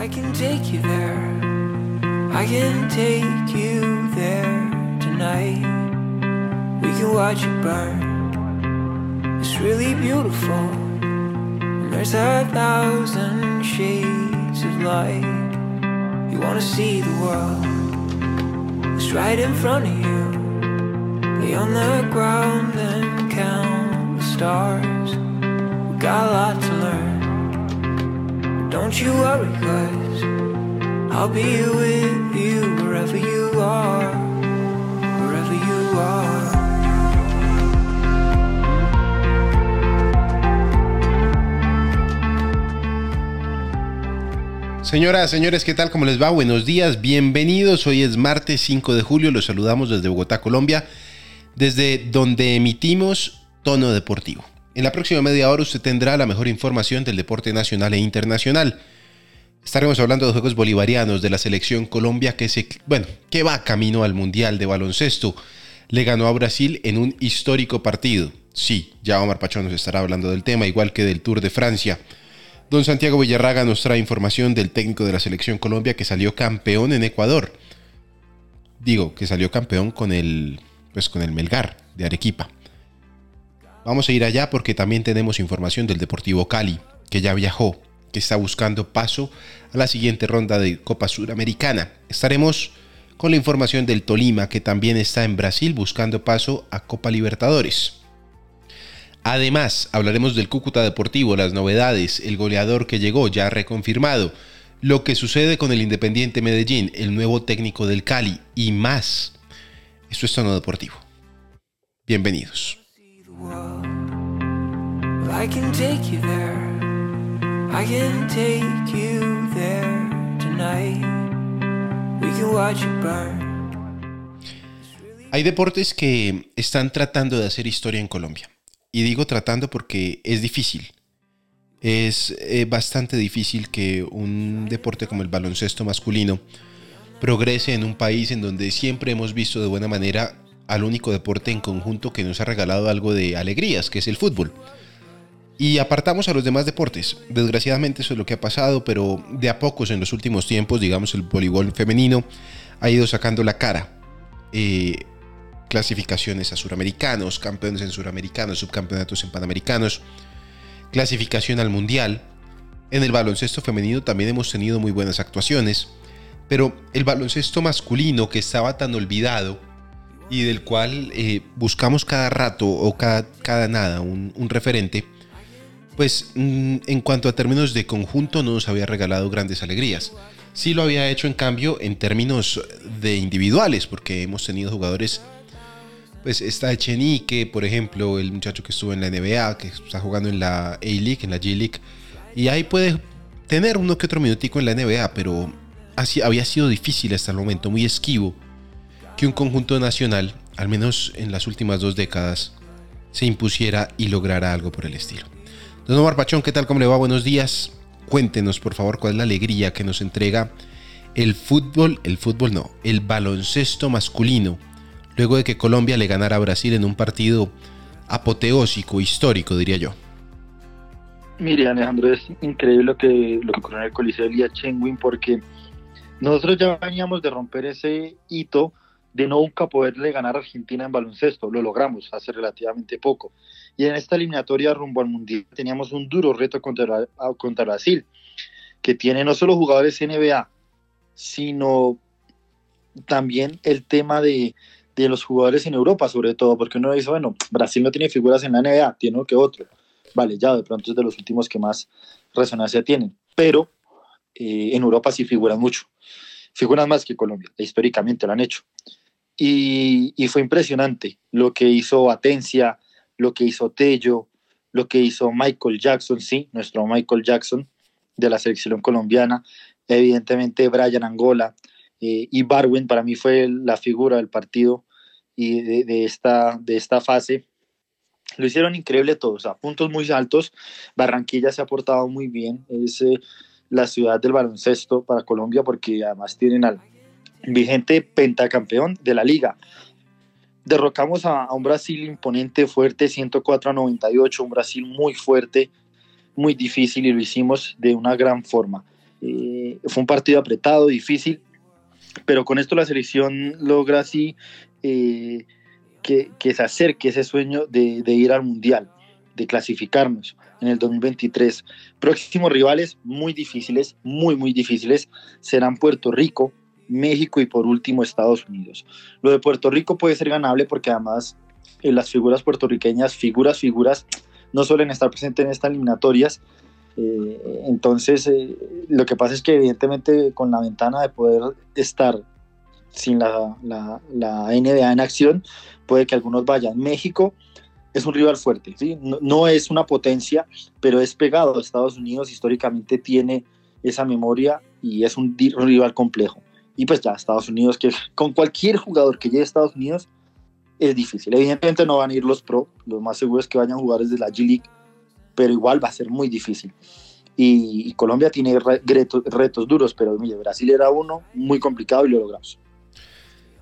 I can take you there. I can take you there tonight. We can watch it burn. It's really beautiful. And there's a thousand shades of light. You wanna see the world. It's right in front of you. Lay on the ground and count the stars. We got a lot to learn. Don't you worry, cause I'll be with you wherever you are. Wherever you are. Señoras, señores, ¿qué tal? ¿Cómo les va? Buenos días, bienvenidos. Hoy es martes 5 de julio, los saludamos desde Bogotá, Colombia, desde donde emitimos Tono Deportivo. En la próxima media hora usted tendrá la mejor información del deporte nacional e internacional. Estaremos hablando de Juegos Bolivarianos de la selección Colombia que, se, bueno, que va camino al Mundial de Baloncesto. Le ganó a Brasil en un histórico partido. Sí, ya Omar Pachón nos estará hablando del tema, igual que del Tour de Francia. Don Santiago Villarraga nos trae información del técnico de la selección Colombia que salió campeón en Ecuador. Digo, que salió campeón con el, pues con el Melgar de Arequipa. Vamos a ir allá porque también tenemos información del Deportivo Cali, que ya viajó, que está buscando paso a la siguiente ronda de Copa Suramericana. Estaremos con la información del Tolima, que también está en Brasil buscando paso a Copa Libertadores. Además, hablaremos del Cúcuta Deportivo, las novedades, el goleador que llegó ya reconfirmado, lo que sucede con el Independiente Medellín, el nuevo técnico del Cali y más. Esto es Tono Deportivo. Bienvenidos. Hay deportes que están tratando de hacer historia en Colombia. Y digo tratando porque es difícil. Es eh, bastante difícil que un deporte como el baloncesto masculino progrese en un país en donde siempre hemos visto de buena manera al único deporte en conjunto que nos ha regalado algo de alegrías, que es el fútbol. Y apartamos a los demás deportes. Desgraciadamente eso es lo que ha pasado, pero de a pocos en los últimos tiempos, digamos, el voleibol femenino ha ido sacando la cara. Eh, clasificaciones a suramericanos, campeones en suramericanos, subcampeonatos en panamericanos, clasificación al mundial. En el baloncesto femenino también hemos tenido muy buenas actuaciones, pero el baloncesto masculino que estaba tan olvidado y del cual eh, buscamos cada rato o cada, cada nada un, referente, pues mm, en cuanto a términos de conjunto no nos había regalado grandes alegrías. Sí lo había hecho en cambio en términos de individuales, porque hemos tenido jugadores pues está Echenique, por ejemplo, el muchacho que estuvo en la NBA, que está jugando en la A-League, en la G-League. Y ahí puede tener uno que otro minutico en la NBA, pero así había sido difícil hasta el momento, muy esquivo, que un conjunto nacional, al menos en las últimas dos décadas, se impusiera y lograra algo por el estilo. Don Omar Pachón, ¿qué tal? ¿Cómo le va? Buenos días. Cuéntenos, por favor, cuál es la alegría que nos entrega el fútbol, el fútbol no, el baloncesto masculino luego de que Colombia le ganara a Brasil en un partido apoteósico, histórico, diría yo. Mire, Alejandro, es increíble lo que, lo que ocurrió en el Coliseo de Lía Chenguin porque nosotros ya veníamos de romper ese hito de nunca poderle ganar a Argentina en baloncesto. Lo logramos hace relativamente poco. Y en esta eliminatoria rumbo al Mundial teníamos un duro reto contra, contra Brasil, que tiene no solo jugadores NBA, sino también el tema de, de los jugadores en Europa, sobre todo, porque uno dice, bueno, Brasil no tiene figuras en la NBA, tiene uno que otro. Vale, ya de pronto es de los últimos que más resonancia tienen, pero eh, en Europa sí figuran mucho. Figuran más que Colombia, históricamente lo han hecho. Y, fue impresionante lo que hizo Atencia, lo que hizo Tello, lo que hizo Michael Jackson, sí, nuestro Michael Jackson de la selección colombiana, evidentemente Brian Angola, eh, y Barwin para mí fue la figura del partido y de, de, esta, de esta fase. Lo hicieron increíble todos, a puntos muy altos. Barranquilla se ha portado muy bien, es eh, la ciudad del baloncesto para Colombia porque además tienen al vigente pentacampeón de la liga. Derrocamos a, un Brasil imponente, fuerte, 104 a 98, un Brasil muy fuerte, muy difícil y lo hicimos de una gran forma. Eh, fue un partido apretado, difícil, pero con esto la selección logra así eh, que, se acerque ese sueño de, ir al Mundial, de clasificarnos en el 2023. Próximos rivales muy difíciles, muy, muy difíciles, serán Puerto Rico, México y por último Estados Unidos. Lo de Puerto Rico puede ser ganable porque además eh, las figuras puertorriqueñas, figuras, figuras, no suelen estar presentes en estas eliminatorias. Eh, entonces, eh, lo que pasa es que evidentemente con la ventana de poder estar sin la, NBA en acción, puede que algunos vayan. México es un rival fuerte, no, no, es una potencia, pero es pegado. Estados Unidos históricamente tiene esa memoria y es un rival complejo. Y pues ya Estados Unidos, que con cualquier jugador que llegue a Estados Unidos, es difícil. Evidentemente no van a ir los pro, lo más seguro es que vayan a jugar desde la G-League, pero igual va a ser muy difícil. Y, Colombia tiene retos, retos, duros, pero mire, Brasil era uno muy complicado y lo logramos.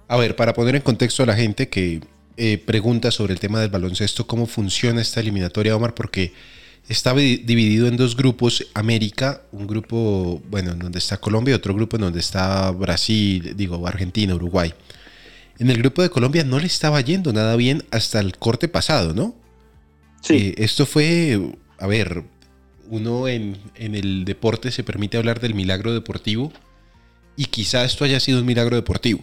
A ver, para poner en contexto a la gente que eh, pregunta sobre el tema del baloncesto, ¿cómo funciona esta eliminatoria, Omar? Porque está dividido en dos grupos, América, un grupo, bueno, en donde está Colombia y otro grupo en donde está Brasil, digo, Argentina, Uruguay. En el grupo de Colombia no le estaba yendo nada bien hasta el corte pasado, ¿no? Sí. Eh, esto fue, a ver, uno en, en, el deporte se permite hablar del milagro deportivo y quizá esto haya sido un milagro deportivo,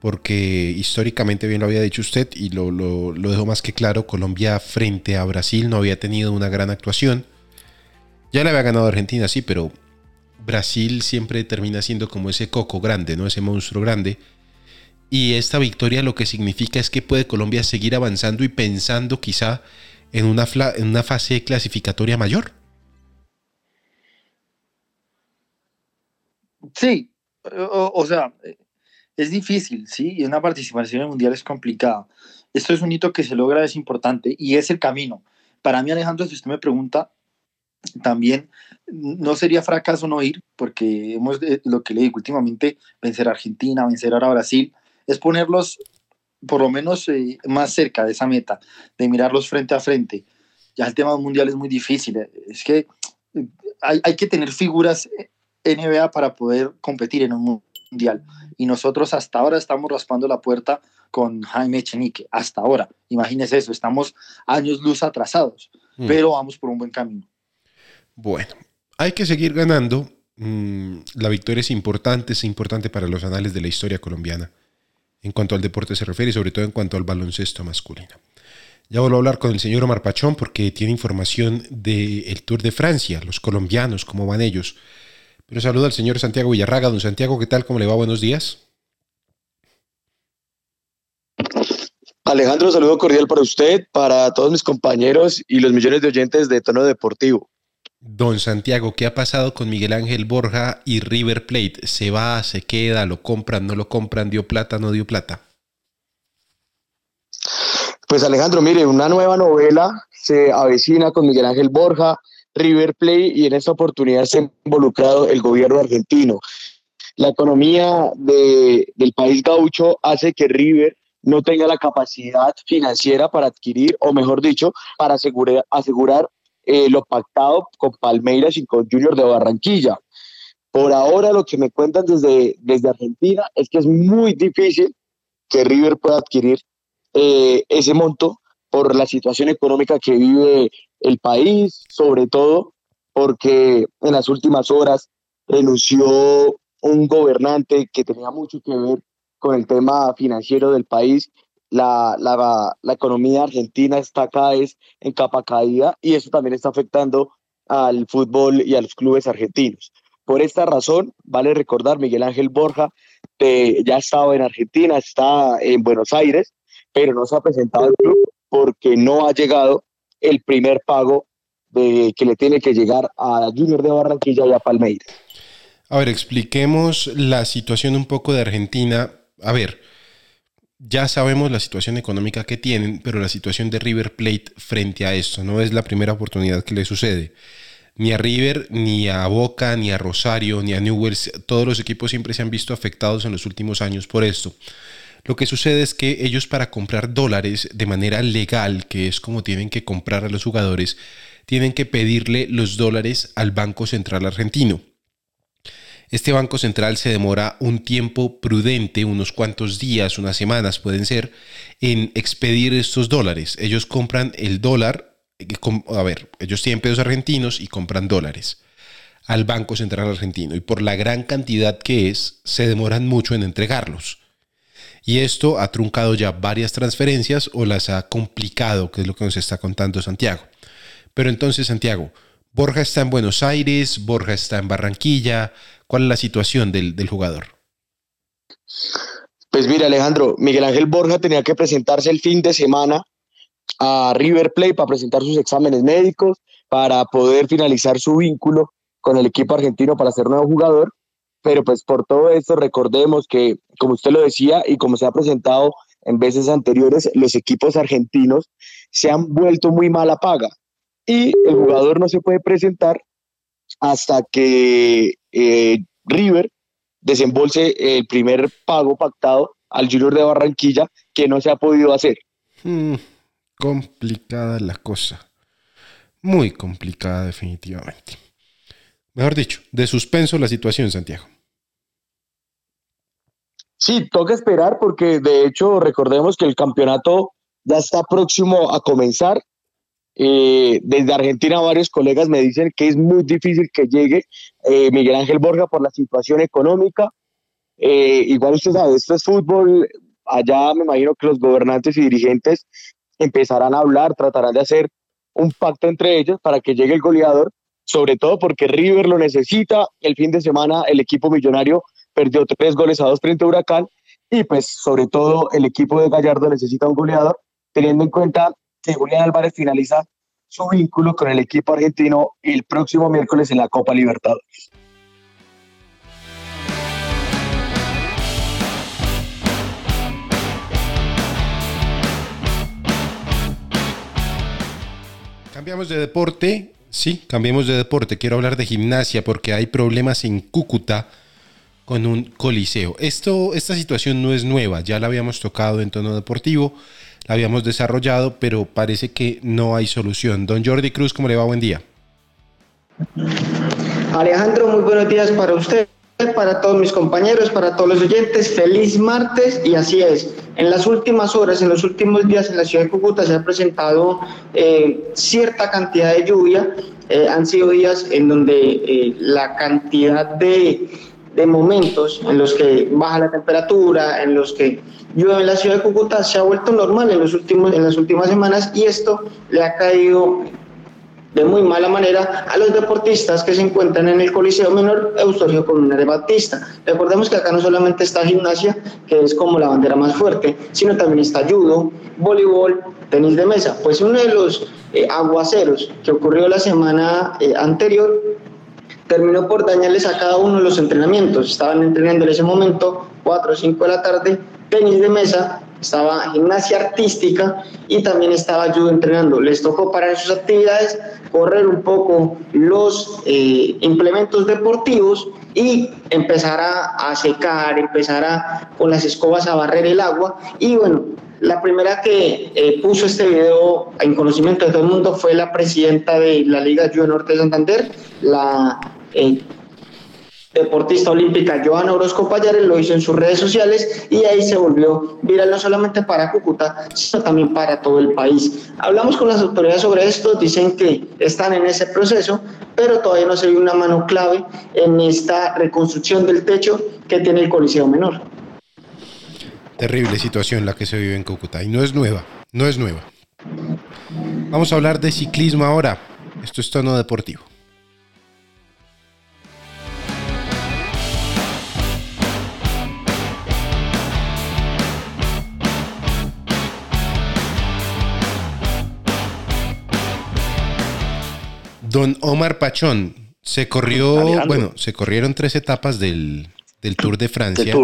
porque históricamente, bien lo había dicho usted y lo, lo, lo dejó más que claro, Colombia frente a Brasil no había tenido una gran actuación. Ya le había ganado Argentina, sí, pero Brasil siempre termina siendo como ese coco grande, ¿no? Ese monstruo grande y esta victoria lo que significa es que puede Colombia seguir avanzando y pensando quizá en una, en una fase clasificatoria mayor. Sí, o, sea, es difícil, ¿sí? Y una participación en el Mundial es complicada. Esto es un hito que se logra, es importante y es el camino. Para mí, Alejandro, si usted me pregunta, también no sería fracaso no ir, porque hemos, eh, lo que le digo últimamente, vencer a Argentina, vencer ahora a Brasil, es ponerlos por lo menos eh, más cerca de esa meta, de mirarlos frente a frente. Ya el tema mundial es muy difícil. Eh, es que hay, hay, que tener figuras NBA para poder competir en un mundial. Y nosotros hasta ahora estamos raspando la puerta con Jaime Chenique. Hasta ahora. Imagínese eso. Estamos años luz atrasados. Mm. Pero vamos por un buen camino. Bueno, hay que seguir ganando. Mm, la victoria es importante, es importante para los anales de la historia colombiana en cuanto al deporte se refiere y sobre todo en cuanto al baloncesto masculino. Ya vuelvo a hablar con el señor Omar Pachón porque tiene información del Tour de Francia, los colombianos, cómo van ellos. Pero saluda al señor Santiago Villarraga. Don Santiago, ¿qué tal? ¿Cómo le va? Buenos días. Alejandro, saludo cordial para usted, para todos mis compañeros y los millones de oyentes de Tono Deportivo. Don Santiago, ¿qué ha pasado con Miguel Ángel Borja y River Plate? ¿Se va, se queda, lo compran, no lo compran, dio plata, no dio plata? Pues Alejandro, mire, una nueva novela se avecina con Miguel Ángel Borja, River Plate y en esta oportunidad se ha involucrado el gobierno argentino. La economía del país gaucho hace que River no tenga la capacidad financiera para adquirir, o mejor dicho, para asegurar, asegurar eh, lo pactado con Palmeiras y con Junior de Barranquilla. Por ahora lo que me cuentan desde, desde Argentina es que es muy difícil que River pueda adquirir eh, ese monto por la situación económica que vive el país, sobre todo porque en las últimas horas renunció un gobernante que tenía mucho que ver con el tema financiero del país la, la, la, economía argentina está cada en capa caída y eso también está afectando al fútbol y a los clubes argentinos. Por esta razón, vale recordar, Miguel Ángel Borja ya estaba en Argentina, está en Buenos Aires, pero no se ha presentado al club porque no ha llegado el primer pago de, que le tiene que llegar a Junior de Barranquilla y a Palmeiras. A ver, expliquemos la situación un poco de Argentina. A ver, ya sabemos la situación económica que tienen, pero la situación de River Plate frente a esto no es la primera oportunidad que le sucede. Ni a River, ni a Boca, ni a Rosario, ni a Newells, todos los equipos siempre se han visto afectados en los últimos años por esto. Lo que sucede es que ellos para comprar dólares de manera legal, que es como tienen que comprar a los jugadores, tienen que pedirle los dólares al Banco Central Argentino. este Banco Central se demora un tiempo prudente, unos cuantos días, unas semanas pueden ser, en expedir estos dólares. Ellos compran el dólar, eh, a ver, ellos tienen pesos argentinos y compran dólares al Banco Central Argentino y por la gran cantidad que es, se demoran mucho en entregarlos. Y esto ha truncado ya varias transferencias o las ha complicado, que es lo que nos está contando Santiago. Pero entonces, Santiago, Borja está en Buenos Aires, Borja está en Barranquilla. ¿Cuál es la situación del, jugador? Pues mira, Alejandro, Miguel Ángel Borja tenía que presentarse el fin de semana a River Plate para presentar sus exámenes médicos, para poder finalizar su vínculo con el equipo argentino para ser nuevo jugador. Pero pues por todo esto recordemos que, como usted lo decía y como se ha presentado en veces anteriores, los equipos argentinos se han vuelto muy mala paga y el jugador no se puede presentar hasta que eh, River desembolse el primer pago pactado al Junior de Barranquilla que no se ha podido hacer. Hmm, complicada la cosa. Muy complicada definitivamente. Mejor dicho, de suspenso la situación, Santiago. Sí, toca esperar porque de hecho recordemos que el campeonato ya está próximo a comenzar eh, desde Argentina varios colegas me dicen que es muy difícil que llegue eh, Miguel Ángel Borja por la situación económica. Eh, igual usted sabe, esto es fútbol. Allá me imagino que los gobernantes y dirigentes empezarán a hablar, tratarán de hacer un pacto entre ellos para que llegue el goleador, sobre todo porque River lo necesita. El fin de semana el equipo millonario perdió tres goles a dos frente a Huracán y pues sobre todo el equipo de Gallardo necesita un goleador, teniendo en cuenta que Julián Álvarez finaliza su vínculo con el equipo argentino el próximo miércoles en la Copa Libertadores. Cambiamos de deporte. Sí, cambiemos de deporte. Quiero hablar de gimnasia porque hay problemas en Cúcuta con un coliseo. Esto, esta situación no es nueva, ya la habíamos tocado en tono deportivo la habíamos desarrollado, pero parece que no hay solución. Don Jordi Cruz, ¿cómo le va? Buen día. Alejandro, muy buenos días para usted, para todos mis compañeros, para todos los oyentes. Feliz martes y así es. En las últimas horas, en los últimos días en la ciudad de Cúcuta se ha presentado eh, cierta cantidad de lluvia. Eh, han sido días en donde eh, la cantidad de de momentos en los que baja la temperatura, en los que llueve en la ciudad de Cúcuta, se ha vuelto normal en, los últimos, en las últimas semanas y esto le ha caído de muy mala manera a los deportistas que se encuentran en el Coliseo Menor Eustorgio Columna de Batista. Recordemos que acá no solamente está gimnasia, que es como la bandera más fuerte, sino también está judo, voleibol, tenis de mesa. Pues uno de los eh, aguaceros que ocurrió la semana eh, anterior terminó por dañarles a cada uno los entrenamientos. Estaban entrenando en ese momento, 4 o 5 de la tarde, tenis de mesa, estaba gimnasia artística y también estaba judo entrenando. Les tocó parar sus actividades, correr un poco los eh, implementos deportivos y empezar a, secar, empezar a, con las escobas a barrer el agua. Y bueno, la primera que eh, puso este video en conocimiento de todo el mundo fue la presidenta de la Liga Judo Norte de Santander, la eh, deportista olímpica Joana Orozco Payares lo hizo en sus redes sociales y ahí se volvió viral no solamente para Cúcuta, sino también para todo el país. Hablamos con las autoridades sobre esto, dicen que están en ese proceso, pero todavía no se ve una mano clave en esta reconstrucción del techo que tiene el Coliseo Menor. Terrible situación la que se vive en Cúcuta y no es nueva, no es nueva. Vamos a hablar de ciclismo ahora. Esto es tono deportivo. Don Omar Pachón, se corrió, bueno, se corrieron tres etapas del, Tour de Francia.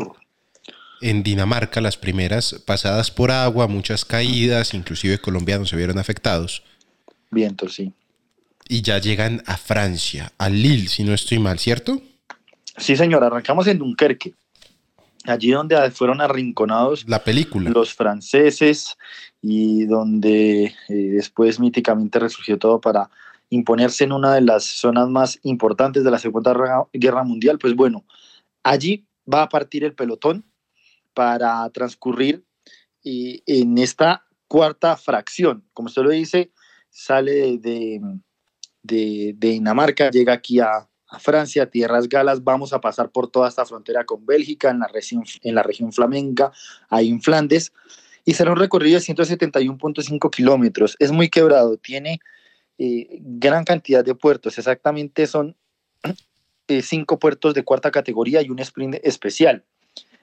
En Dinamarca, las primeras pasadas por agua, muchas caídas, inclusive colombianos se vieron afectados. Viento, sí. Y ya llegan a Francia, a Lille, si no estoy mal, ¿cierto? Sí, señor, arrancamos en Dunkerque, allí donde fueron arrinconados la película. los franceses y donde eh, después míticamente resurgió todo para imponerse en una de las zonas más importantes de la Segunda Guerra Mundial, pues bueno, allí va a partir el pelotón para transcurrir eh, en esta cuarta fracción. Como usted lo dice, sale de, de, Dinamarca, llega aquí a, Francia, Tierras Galas, vamos a pasar por toda esta frontera con Bélgica, en la región, en la región flamenca, ahí en Flandes, y será un recorrido de 171.5 kilómetros. Es muy quebrado, tiene eh, gran cantidad de puertos, exactamente son eh, cinco puertos de cuarta categoría y un sprint especial.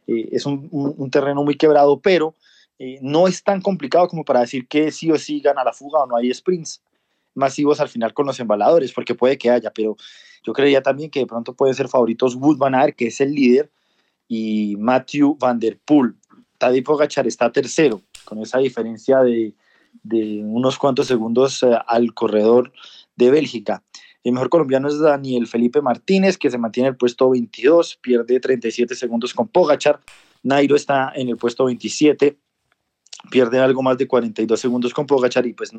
Eh, es un, terreno muy quebrado, pero no es tan complicado como para decir que sí o sí gana la fuga o no hay sprints masivos al final con los embaladores, porque puede que haya, pero yo creía también que de pronto pueden ser favoritos Wood Van Aert, que es el líder, y Matthew Van Der Poel. Tadej Pogacar está tercero, con esa diferencia de, de unos cuantos segundos eh, al corredor de Bélgica. El mejor colombiano es Daniel Felipe Martínez, que se mantiene en el puesto 22, pierde 37 segundos con Pogachar. Nairo está en el puesto 27, pierde algo más de 42 segundos con Pogachar. Y pues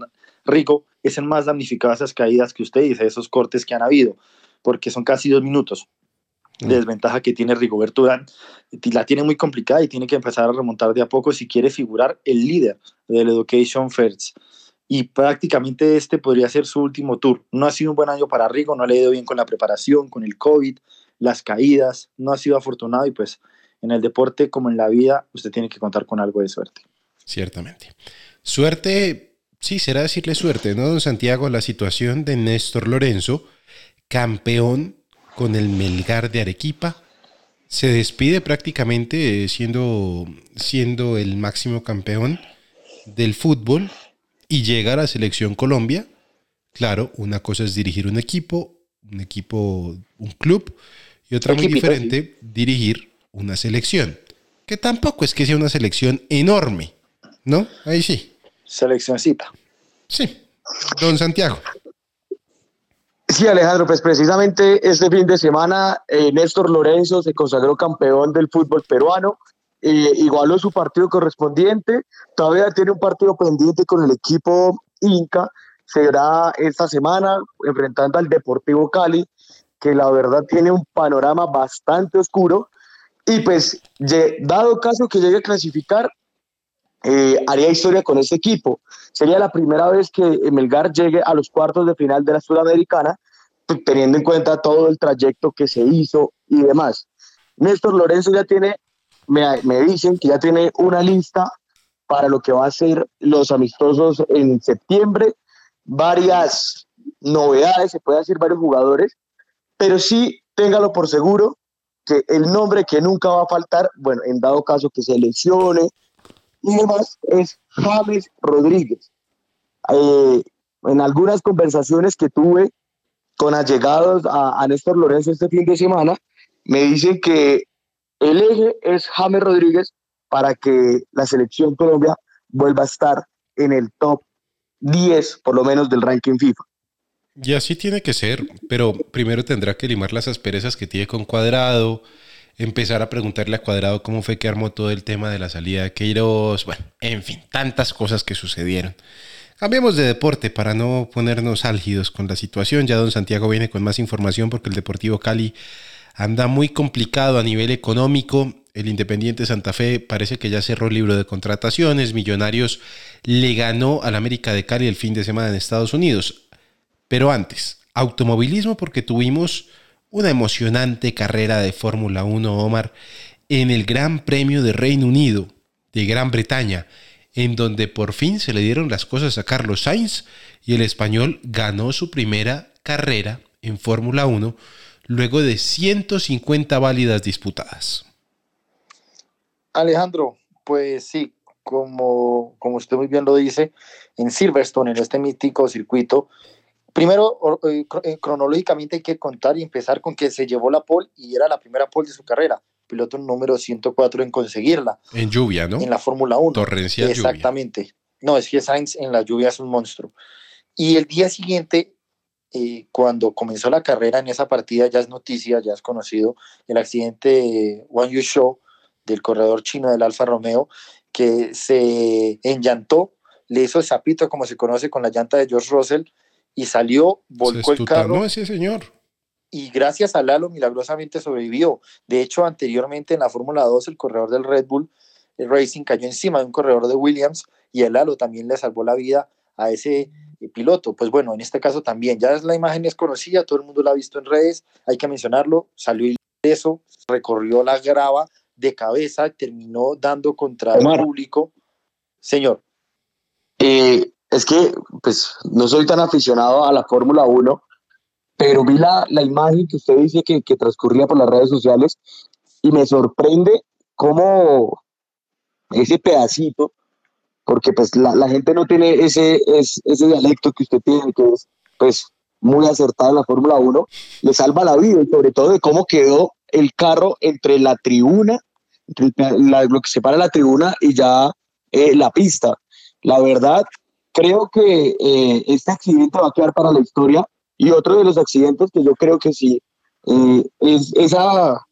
Rico es el más damnificado a esas caídas que usted dice, esos cortes que han habido, porque son casi dos minutos de desventaja que tiene Rigoberto Urán. La tiene muy complicada y tiene que empezar a remontar de a poco si quiere figurar el líder del Education First. Y prácticamente este podría ser su último tour. No ha sido un buen año para Rigo, no le ha ido bien con la preparación, con el COVID, las caídas, no ha sido afortunado y pues en el deporte como en la vida usted tiene que contar con algo de suerte. Ciertamente. Suerte, sí, será decirle suerte, ¿no, don Santiago? La situación de Néstor Lorenzo, campeón con el Melgar de Arequipa. Se despide prácticamente siendo, siendo el máximo campeón del fútbol y llega a la selección Colombia. Claro, una cosa es dirigir un equipo, un equipo, un club, y otra muy diferente, dirigir una selección. Que tampoco es que sea una selección enorme, ¿no? Ahí sí. Seleccioncita. Sí. Don Santiago. Sí, Alejandro, pues precisamente este fin de semana eh, Néstor Lorenzo se consagró campeón del fútbol peruano, eh, igualó su partido correspondiente, todavía tiene un partido pendiente con el equipo Inca, será esta semana enfrentando al Deportivo Cali, que la verdad tiene un panorama bastante oscuro, y pues dado caso que llegue a clasificar, eh, haría historia con este equipo. Sería la primera vez que Melgar llegue a los cuartos de final de la Sudamericana, teniendo en cuenta todo el trayecto que se hizo y demás. Néstor Lorenzo ya tiene, me, me dicen que ya tiene una lista para lo que va a ser los amistosos en septiembre, varias novedades, se puede decir varios jugadores, pero sí téngalo por seguro que el nombre que nunca va a faltar, bueno, en dado caso que se lesione y demás, es James Rodríguez. Eh, en algunas conversaciones que tuve con allegados a, a, Néstor Lorenzo este fin de semana, me dicen que el eje es James Rodríguez para que la selección Colombia vuelva a estar en el top 10, por lo menos, del ranking FIFA. Y así tiene que ser, pero primero tendrá que limar las asperezas que tiene con Cuadrado, empezar a preguntarle a Cuadrado cómo fue que armó todo el tema de la salida de Queiroz, bueno, en fin, tantas cosas que sucedieron. Cambiemos de deporte para no ponernos álgidos con la situación. Ya don Santiago viene con más información porque el Deportivo Cali anda muy complicado a nivel económico. El Independiente Santa Fe parece que ya cerró el libro de contrataciones. Millonarios le ganó al América de Cali el fin de semana en Estados Unidos. Pero antes, automovilismo porque tuvimos una emocionante carrera de Fórmula 1, Omar, en el Gran Premio de Reino Unido, de Gran Bretaña, en donde por fin se le dieron las cosas a Carlos Sainz y el español ganó su primera carrera en Fórmula 1 luego de 150 válidas disputadas. Alejandro, pues sí, como, como usted muy bien lo dice, en Silverstone, en este mítico circuito, Primero, eh, eh, cronológicamente hay que contar y empezar con que se llevó la pole y era la primera pole de su carrera, piloto número 104 en conseguirla. En lluvia, ¿no? En la Fórmula 1. Torrencial Exactamente. No, es que Sainz en la lluvia es un monstruo. Y el día siguiente, eh, cuando comenzó la carrera en esa partida, ya es noticia, ya es conocido, el accidente de Wang del corredor chino del Alfa Romeo, que se enllantó, le hizo el zapito, como se conoce, con la llanta de George Russell, y salió, volcó el carro. ese señor. Y gracias a Lalo milagrosamente sobrevivió. De hecho, anteriormente en la Fórmula 2, el corredor del Red Bull el Racing cayó encima de un corredor de Williams y el Lalo también le salvó la vida a ese eh, piloto. Pues bueno, en este caso también, ya la imagen es conocida, todo el mundo la ha visto en redes, hay que mencionarlo, salió eso, recorrió la grava de cabeza, terminó dando contra el público. Señor. Eh, es que, pues, no soy tan aficionado a la Fórmula 1, pero vi la, la, imagen que usted dice que, que, transcurría por las redes sociales y me sorprende cómo ese pedacito, porque pues la, la gente no tiene ese, ese dialecto que usted tiene, que es pues muy acertado en la Fórmula 1, le salva la vida y sobre todo de cómo quedó el carro entre la tribuna, entre lo que separa la tribuna y ya eh, la pista. La verdad, creo que eh, este accidente va a quedar para la historia y otro de los accidentes que yo creo que sí eh, es esa,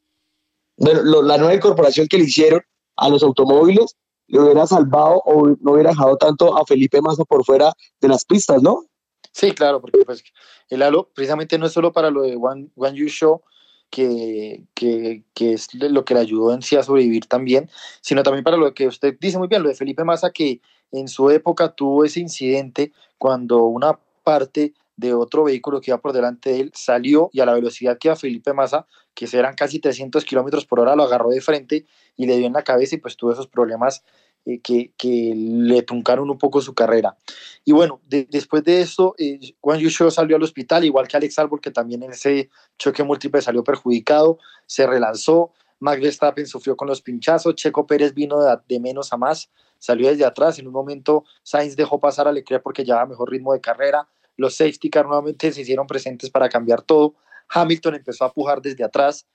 bueno, la nueva incorporación que le hicieron a los automóviles, le hubiera salvado o no hubiera dejado tanto a Felipe Massa por fuera de las pistas, ¿no? Sí, claro, porque pues el halo precisamente no es solo para lo de One, One You Show, que, que, que, es lo que le ayudó en sí a sobrevivir también, sino también para lo que usted dice muy bien, lo de Felipe Massa, que en su época tuvo ese incidente cuando una parte de otro vehículo que iba por delante de él salió y a la velocidad que iba Felipe Massa, que eran casi 300 kilómetros por hora, lo agarró de frente y le dio en la cabeza y pues tuvo esos problemas eh, que, que, le truncaron un poco su carrera. Y bueno, después de eso, eh, Juan Yusho salió al hospital, igual que Alex Albon, que también en ese choque múltiple salió perjudicado, se relanzó, Max Verstappen sufrió con los pinchazos, Checo Pérez vino de, de, menos a más, salió desde atrás, en un momento Sainz dejó pasar a Leclerc porque llevaba mejor ritmo de carrera, los safety car nuevamente se hicieron presentes para cambiar todo, Hamilton empezó a pujar desde atrás,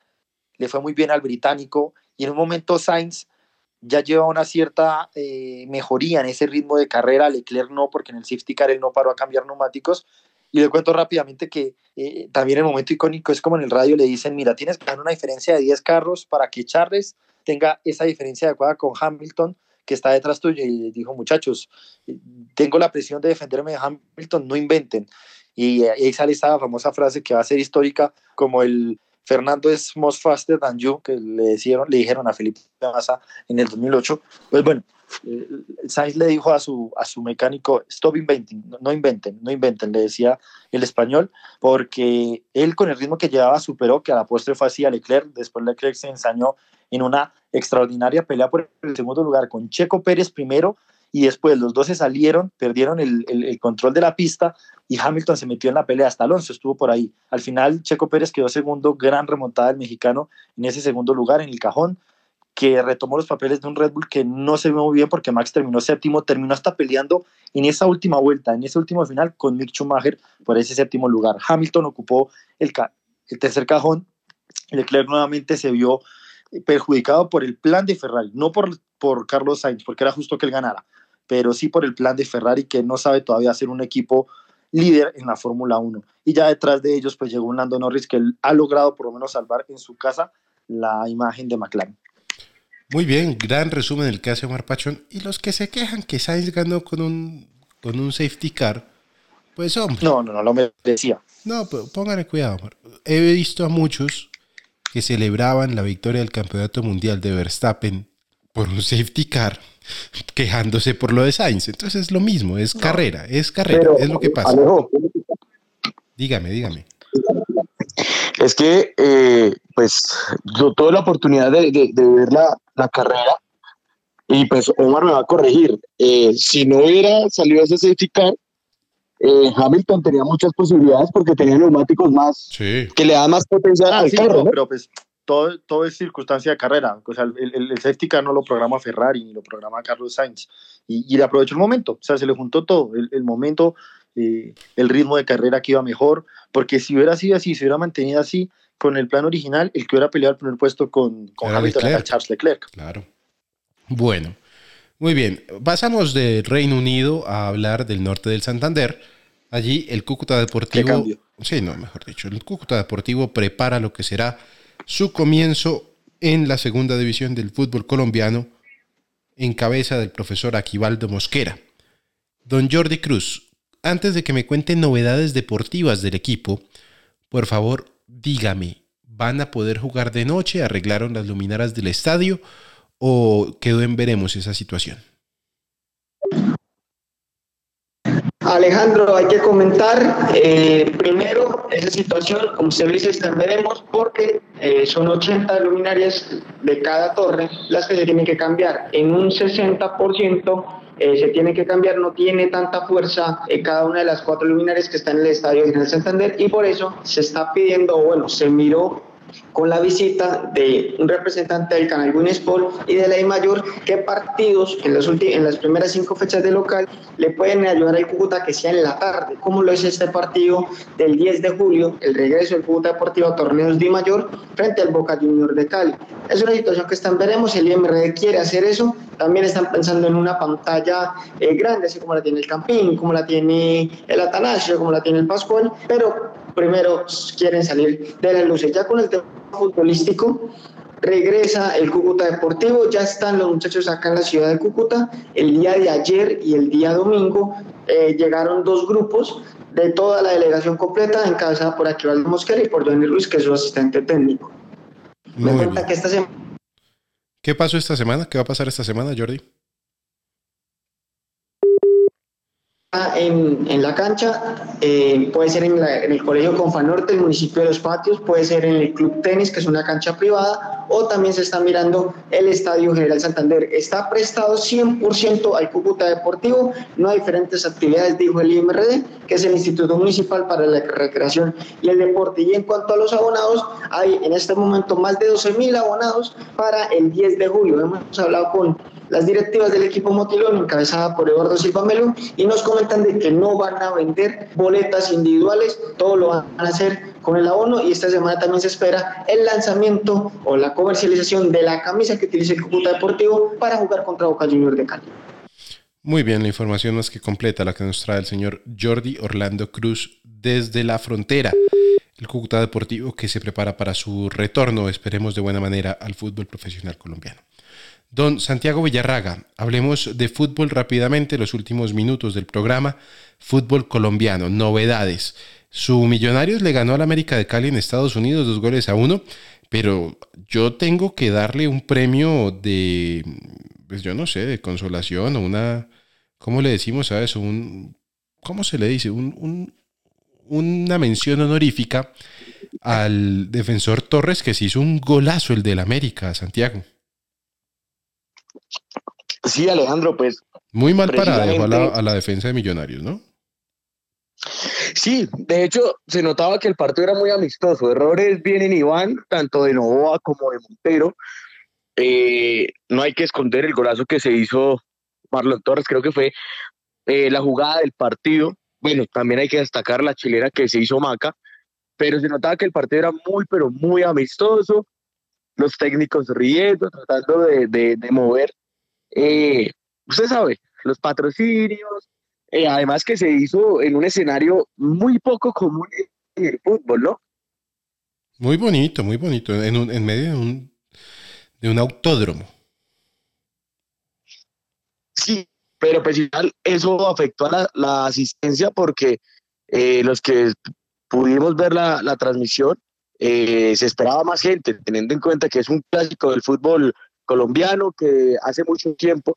le fue muy bien al británico y en un momento Sainz ya lleva una cierta eh, mejoría en ese ritmo de carrera, Leclerc no, porque en el safety car él no paró a cambiar neumáticos. Y le cuento rápidamente que eh, también el momento icónico es como en el radio le dicen, mira, tienes que dar una diferencia de 10 carros para que Charles tenga esa diferencia adecuada con Hamilton, que está detrás tuyo. Y dijo, muchachos, tengo la presión de defenderme de Hamilton, no inventen. Y ahí sale esa famosa frase que va a ser histórica, como el Fernando es most faster than you, que le, dijeron, le dijeron a Felipe Massa en el 2008. Pues bueno, eh, Sainz le dijo a su, a su mecánico, stop inventing, no, inventen, no inventen, le decía el español, porque él con el ritmo que llevaba superó, que a la postre fue así a Leclerc, después Leclerc se ensañó en una extraordinaria pelea por el segundo lugar con Checo Pérez primero y después los dos se salieron, perdieron el, el, control de la pista y Hamilton se metió en la pelea, hasta Alonso estuvo por ahí. Al final Checo Pérez quedó segundo, gran remontada del mexicano en ese segundo lugar, en el cajón, que retomó los papeles de un Red Bull que no se vio muy bien porque Max terminó séptimo, terminó hasta peleando en esa última vuelta, en ese último final con Mick Schumacher por ese séptimo lugar. Hamilton ocupó el, el tercer cajón, Leclerc nuevamente se vio perjudicado por el plan de Ferrari, no por, por Carlos Sainz, porque era justo que él ganara, pero sí por el plan de Ferrari que no sabe todavía ser un equipo líder en la Fórmula 1. Y ya detrás de ellos pues llegó un Lando Norris que ha logrado por lo menos salvar en su casa la imagen de McLaren. Muy bien, gran resumen del que hace Omar Pachón. Y los que se quejan que Sainz ganó con un, con un safety car, pues hombre. No, no, no lo merecía. No, pero pónganle cuidado, Omar. He visto a muchos que celebraban la victoria del campeonato mundial de Verstappen por un safety car quejándose por lo de Sainz. Entonces es lo mismo, es carrera, es carrera, es lo que pasa. dígame, dígame. Es que, eh, pues, yo tuve la oportunidad de, ver la, carrera y pues Omar me va a corregir. Eh, si no hubiera salido ese safety car, eh, Hamilton tenía muchas posibilidades porque tenía neumáticos más que le da más potencia ah, al carro. Pero pues todo, todo es circunstancia de carrera. O sea, el, el, safety car no lo programa Ferrari ni lo programa Carlos Sainz. Y, y le aprovechó el momento. O sea, se le juntó todo. El, momento, eh, el ritmo de carrera que iba mejor. Porque si hubiera sido así, si hubiera mantenido así con el plan original, el que hubiera peleado el primer puesto con, con Hamilton era Charles Leclerc. Claro. Bueno. Muy bien, pasamos de Reino Unido a hablar del norte del Santander. Allí el Cúcuta Deportivo, sí, no, mejor dicho, el Cúcuta Deportivo prepara lo que será su comienzo en la segunda división del fútbol colombiano en cabeza del profesor Aquivaldo Mosquera. Don Jordi Cruz, antes de que me cuente novedades deportivas del equipo, por favor, dígame, ¿van a poder jugar de noche? ¿Arreglaron las luminarias del estadio? ¿O quedó en veremos esa situación? Alejandro, hay que comentar eh, primero esa situación, como usted dice, está veremos porque eh, son 80 luminarias de cada torre las que se tienen que cambiar. En un 60% eh, se tiene que cambiar, no tiene tanta fuerza cada una de las cuatro luminarias que están en el Estadio General Santander y por eso se está pidiendo, bueno, se miró con la visita de un representante del canal Winsport y de la I Mayor, qué partidos en las, en las primeras cinco fechas de local le pueden ayudar al Cúcuta que sea en la tarde, como lo es este partido del 10 de julio, el regreso del Cúcuta Deportivo a torneos de I Mayor frente al Boca Junior de Cali. Es una situación que están veremos, el IMRD quiere hacer eso, también están pensando en una pantalla eh, grande, así como la tiene el Campín, como la tiene el Atanasio, como la tiene el Pascual, pero primero quieren salir de las luces. Ya con el tema futbolístico, regresa el Cúcuta Deportivo, ya están los muchachos acá en la ciudad de Cúcuta. El día de ayer y el día domingo eh, llegaron dos grupos de toda la delegación completa, encabezada por Aquivaldo Mosquera y por Johnny Ruiz, que es su asistente técnico. Me cuenta que esta semana... ¿Qué pasó esta semana? ¿Qué va a pasar esta semana, Jordi? En, en, la cancha, eh, puede ser en, el Colegio Confanorte, el municipio de Los Patios, puede ser en el Club Tenis, que es una cancha privada, o también se está mirando el Estadio General Santander. Está prestado 100% al Cúcuta Deportivo, no hay diferentes actividades, dijo el IMRD, que es el Instituto Municipal para la Recreación y el Deporte. Y en cuanto a los abonados, hay en este momento más de 12 mil abonados para el 10 de julio. Hemos hablado con las directivas del equipo Motilón, encabezada por Eduardo Silva Melo, y nos comentan de que no van a vender boletas individuales, todo lo van a hacer con el abono y esta semana también se espera el lanzamiento o la comercialización de la camisa que utiliza el Cúcuta Deportivo para jugar contra Boca Juniors de Cali. Muy bien, la información más que completa la que nos trae el señor Jordi Orlando Cruz desde la frontera. El Cúcuta Deportivo que se prepara para su retorno, esperemos de buena manera, al fútbol profesional colombiano. Don Santiago Villarraga, hablemos de fútbol rápidamente, los últimos minutos del programa. Fútbol colombiano, novedades. Su Millonarios le ganó al América de Cali en Estados Unidos dos goles a uno, pero yo tengo que darle un premio de, pues yo no sé, de consolación o una, ¿cómo le decimos a eso? Un, ¿Cómo se le dice? Un, una mención honorífica al defensor Torres que se hizo un golazo el del América, Santiago. Sí, Alejandro, pues. Muy mal parada a la, defensa de Millonarios, ¿no? Sí, de hecho, se notaba que el partido era muy amistoso. Errores vienen y van, tanto de Novoa como de Montero. Eh, no hay que esconder el golazo que se hizo Marlon Torres, creo que fue eh, la jugada del partido. Bueno, también hay que destacar la chilena que se hizo Maca, pero se notaba que el partido era muy, pero muy amistoso. Los técnicos riendo, tratando de, de mover eh, usted sabe, los patrocinios, eh, además que se hizo en un escenario muy poco común en el fútbol, ¿no? Muy bonito, muy bonito, en, en medio de un, de un autódromo. Sí, pero pues eso afectó a la, asistencia porque eh, los que pudimos ver la, la transmisión, se esperaba más gente, teniendo en cuenta que es un clásico del fútbol colombiano que hace mucho tiempo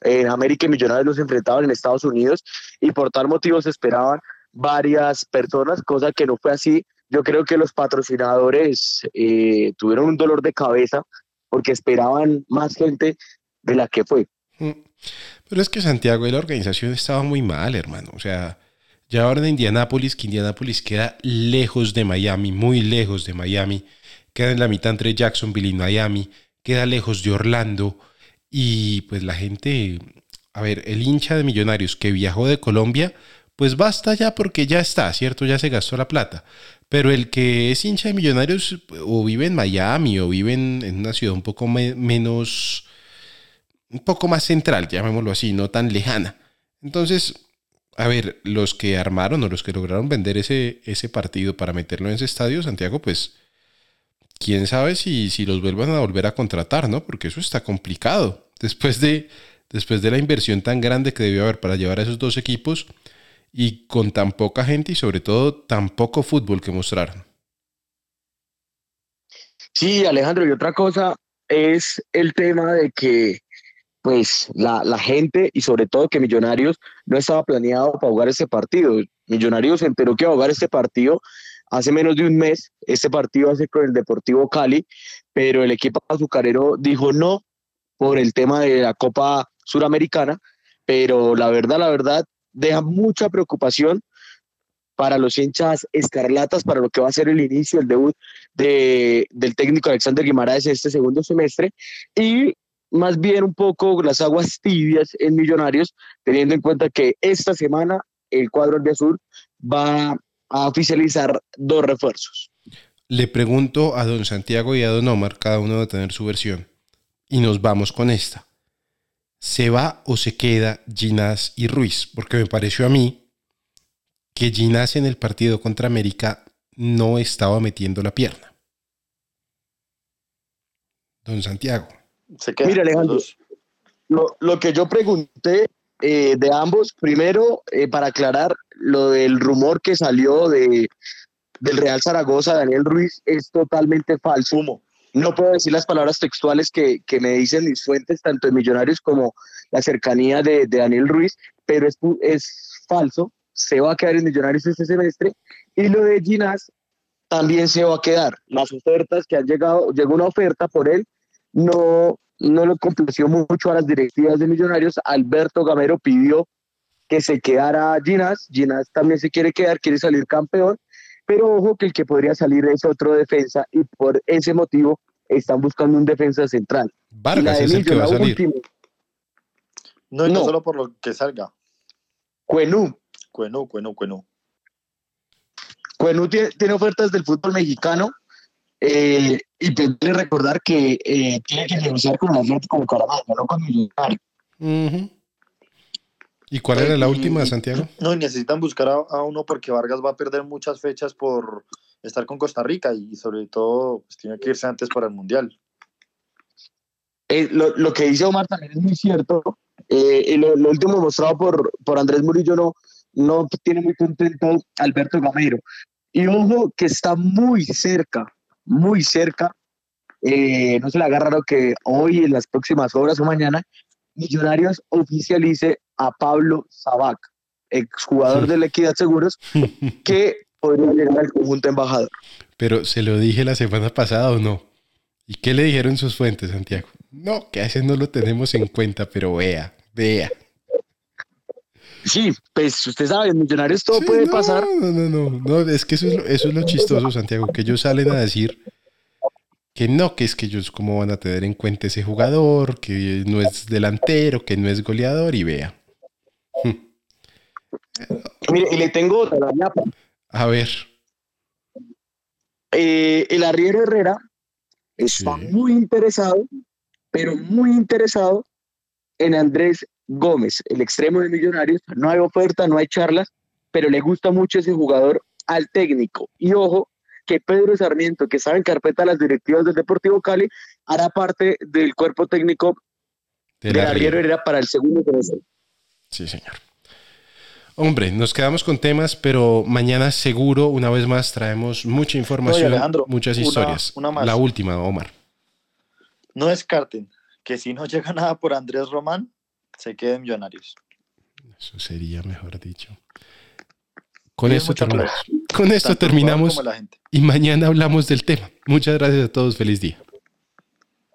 en América y Millonarios los enfrentaban en Estados Unidos y por tal motivo se esperaban varias personas, cosa que no fue así. Yo creo que los patrocinadores eh, tuvieron un dolor de cabeza porque esperaban más gente de la que fue. Mm. Pero es que Santiago y la organización estaba muy mal, hermano. O sea, ya ahora en Indianápolis, que Indianápolis queda lejos de Miami, muy lejos de Miami, queda en la mitad entre Jacksonville y Miami queda lejos de Orlando y pues la gente, a ver, el hincha de Millonarios que viajó de Colombia, pues basta ya porque ya está, ¿cierto? Ya se gastó la plata. Pero el que es hincha de Millonarios o vive en Miami o vive en, una ciudad un poco menos, un poco más central, llamémoslo así, no tan lejana. Entonces, a ver, los que armaron o los que lograron vender ese, ese partido para meterlo en ese estadio, Santiago, pues quién sabe si, si los vuelvan a volver a contratar, ¿no? Porque eso está complicado. Después de, después de la inversión tan grande que debió haber para llevar a esos dos equipos y con tan poca gente y sobre todo tan poco fútbol que mostraron. Sí, Alejandro, y otra cosa es el tema de que pues la, la, gente y sobre todo que Millonarios no estaba planeado para jugar ese partido. Millonarios se enteró que iba a jugar este partido hace menos de un mes, este partido hace con el Deportivo Cali, pero el equipo azucarero dijo no por el tema de la Copa Suramericana, pero la verdad, la verdad, deja mucha preocupación para los hinchas escarlatas, para lo que va a ser el inicio, el debut de, del técnico Alexander Guimaraes este segundo semestre, y más bien un poco las aguas tibias en Millonarios, teniendo en cuenta que esta semana el cuadro de Sur va a oficializar dos refuerzos. Le pregunto a don Santiago y a don Omar, cada uno va a tener su versión, y nos vamos con esta. ¿Se va o se queda Ginás y Ruiz? Porque me pareció a mí que Ginás en el partido contra América no estaba metiendo la pierna. Don Santiago. Mira, Alejandro, lo, lo, que yo pregunté eh, de ambos, primero, eh, para aclarar lo del rumor que salió de, del Real Zaragoza, Daniel Ruiz, es totalmente falso. No puedo decir las palabras textuales que, que, me dicen mis fuentes, tanto de Millonarios como la cercanía de, de Daniel Ruiz, pero es, es falso. Se va a quedar en Millonarios este semestre. Y lo de Ginás también se va a quedar. Las ofertas que han llegado, llegó una oferta por él, no, no lo complació mucho a las directivas de Millonarios. Alberto Gamero pidió que se quedara Ginás. Ginás también se quiere quedar, quiere salir campeón. Pero ojo que el que podría salir es otro defensa y por ese motivo están buscando un defensa central. Vargas es el que va a salir. Última, no, no, solo por lo que salga. Cuenú. Cuenú, Cuenú, Cuenú. Cuenú tiene, tiene ofertas del fútbol mexicano eh, y que recordar que eh, tiene que negociar con el Atlético de Bucaramanga, no con Millonarios. Uh -huh. ¿Y cuál era la última, Santiago? No, necesitan buscar a, a, uno porque Vargas va a perder muchas fechas por estar con Costa Rica y sobre todo pues, tiene que irse antes para el Mundial. Eh, lo, lo, que dice Omar también es muy cierto. Eh, y lo, lo, último mostrado por, por Andrés Murillo no, no tiene muy contento Alberto Gamero. Y ojo que está muy cerca, muy cerca. Eh, no se le haga raro que hoy, en las próximas horas o mañana, Millonarios oficialice a Pablo Sabac, exjugador sí. de la Equidad Seguros, que podría llegar al conjunto embajador. Pero se lo dije la semana pasada o no. ¿Y qué le dijeron sus fuentes, Santiago? No, que a ese no lo tenemos en cuenta, pero vea, vea. Sí, pues usted sabe, en Millonarios todo sí, puede no, pasar. No, no, no, no, es que eso es, lo, eso es lo chistoso, Santiago, que ellos salen a decir que no, que es que ellos cómo van a tener en cuenta ese jugador, que no es delantero, que no es goleador, y vea. Mire, y le tengo otra, la. A ver. Eh, el arriero Herrera está sí. muy interesado, pero muy interesado en Andrés Gómez, el extremo de Millonarios. No hay oferta, no hay charlas, pero le gusta mucho ese jugador al técnico. Y ojo, que Pedro Sarmiento, que estaba en carpeta las directivas del Deportivo Cali, hará parte del cuerpo técnico de, de Arriero Herrera para el segundo semestre. Sí, señor. Hombre, nos quedamos con temas, pero mañana seguro, una vez más, traemos mucha información, Oye, Alejandro, muchas historias. Una, una La última, Omar. No descarten que si no llega nada por Andrés Román, se queden millonarios. Eso sería mejor dicho. Con esto, terminamos. Con esto terminamos y mañana hablamos del tema. Muchas gracias a todos. Feliz día.